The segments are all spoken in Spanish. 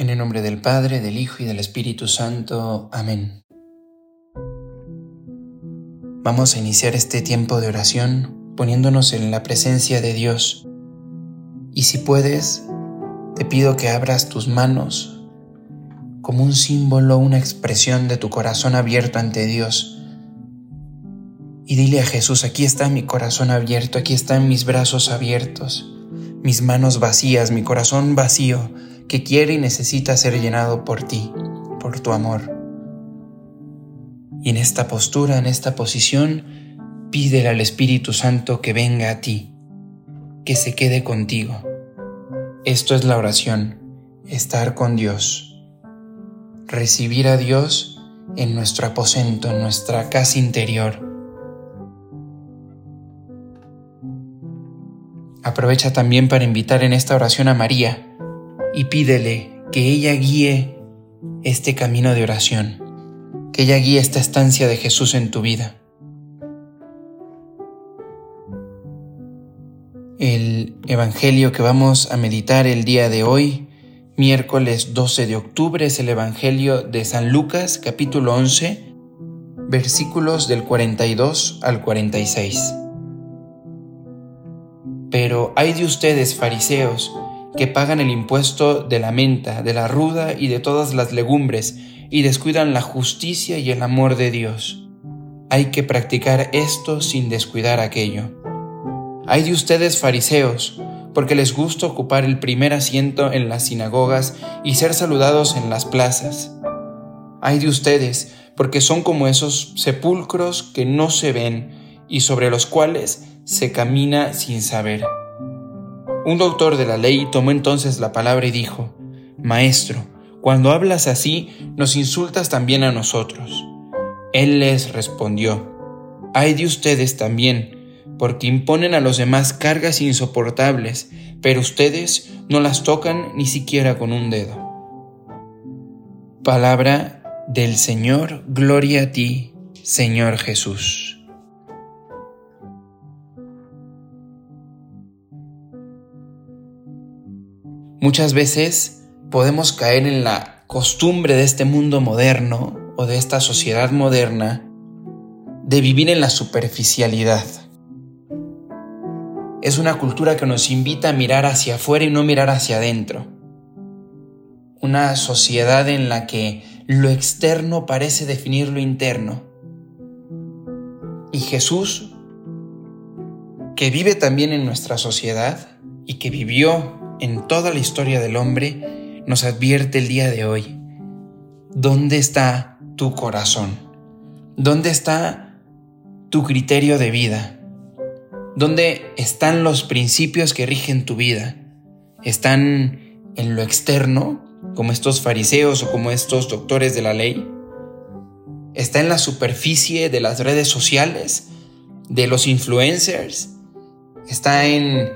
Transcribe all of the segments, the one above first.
En el nombre del Padre, del Hijo y del Espíritu Santo. Amén. Vamos a iniciar este tiempo de oración poniéndonos en la presencia de Dios. Y si puedes, te pido que abras tus manos como un símbolo, una expresión de tu corazón abierto ante Dios. Y dile a Jesús, aquí está mi corazón abierto, aquí están mis brazos abiertos, mis manos vacías, mi corazón vacío que quiere y necesita ser llenado por ti, por tu amor. Y en esta postura, en esta posición, pídele al Espíritu Santo que venga a ti, que se quede contigo. Esto es la oración, estar con Dios, recibir a Dios en nuestro aposento, en nuestra casa interior. Aprovecha también para invitar en esta oración a María, y pídele que ella guíe este camino de oración, que ella guíe esta estancia de Jesús en tu vida. El Evangelio que vamos a meditar el día de hoy, miércoles 12 de octubre, es el Evangelio de San Lucas capítulo 11, versículos del 42 al 46. Pero hay de ustedes, fariseos, que pagan el impuesto de la menta, de la ruda y de todas las legumbres, y descuidan la justicia y el amor de Dios. Hay que practicar esto sin descuidar aquello. Hay de ustedes fariseos, porque les gusta ocupar el primer asiento en las sinagogas y ser saludados en las plazas. Hay de ustedes, porque son como esos sepulcros que no se ven y sobre los cuales se camina sin saber. Un doctor de la ley tomó entonces la palabra y dijo, Maestro, cuando hablas así, nos insultas también a nosotros. Él les respondió, Hay de ustedes también, porque imponen a los demás cargas insoportables, pero ustedes no las tocan ni siquiera con un dedo. Palabra del Señor, gloria a ti, Señor Jesús. Muchas veces podemos caer en la costumbre de este mundo moderno o de esta sociedad moderna de vivir en la superficialidad. Es una cultura que nos invita a mirar hacia afuera y no mirar hacia adentro. Una sociedad en la que lo externo parece definir lo interno. Y Jesús, que vive también en nuestra sociedad y que vivió en toda la historia del hombre, nos advierte el día de hoy. ¿Dónde está tu corazón? ¿Dónde está tu criterio de vida? ¿Dónde están los principios que rigen tu vida? ¿Están en lo externo, como estos fariseos o como estos doctores de la ley? ¿Está en la superficie de las redes sociales, de los influencers? ¿Está en,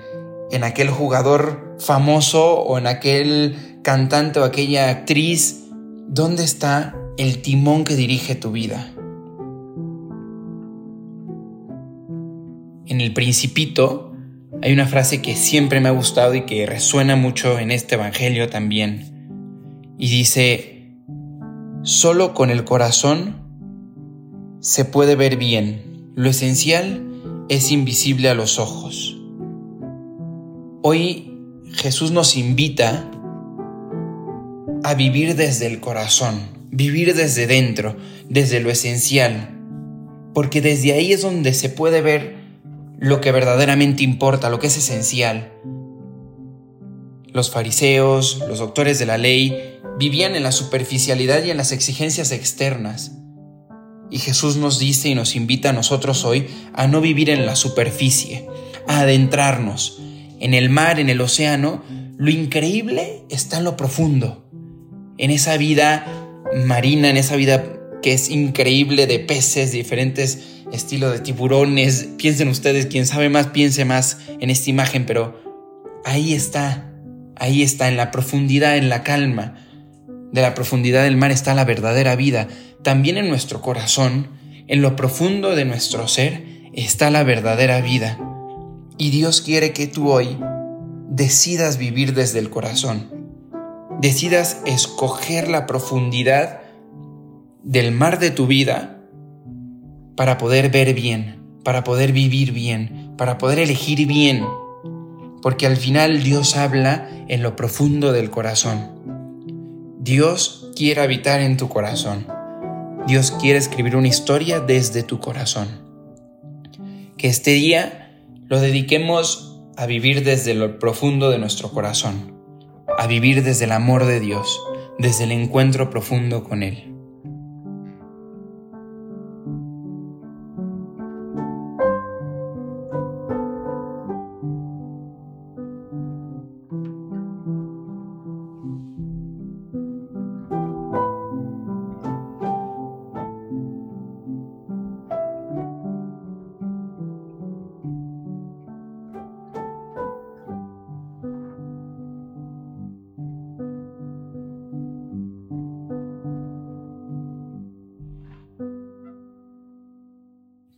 en aquel jugador famoso o en aquel cantante o aquella actriz, ¿dónde está el timón que dirige tu vida? En el principito hay una frase que siempre me ha gustado y que resuena mucho en este Evangelio también. Y dice, solo con el corazón se puede ver bien, lo esencial es invisible a los ojos. Hoy Jesús nos invita a vivir desde el corazón, vivir desde dentro, desde lo esencial, porque desde ahí es donde se puede ver lo que verdaderamente importa, lo que es esencial. Los fariseos, los doctores de la ley, vivían en la superficialidad y en las exigencias externas. Y Jesús nos dice y nos invita a nosotros hoy a no vivir en la superficie, a adentrarnos, en el mar, en el océano, lo increíble está en lo profundo. en esa vida marina, en esa vida que es increíble de peces, diferentes estilos de tiburones. Piensen ustedes, quien sabe más, piense más en esta imagen, pero ahí está, ahí está, en la profundidad, en la calma. De la profundidad del mar está la verdadera vida. También en nuestro corazón, en lo profundo de nuestro ser, está la verdadera vida. Y Dios quiere que tú hoy decidas vivir desde el corazón. Decidas escoger la profundidad del mar de tu vida para poder ver bien, para poder vivir bien, para poder elegir bien. Porque al final Dios habla en lo profundo del corazón. Dios quiere habitar en tu corazón. Dios quiere escribir una historia desde tu corazón. Que este día lo dediquemos a vivir desde lo profundo de nuestro corazón, a vivir desde el amor de Dios, desde el encuentro profundo con Él.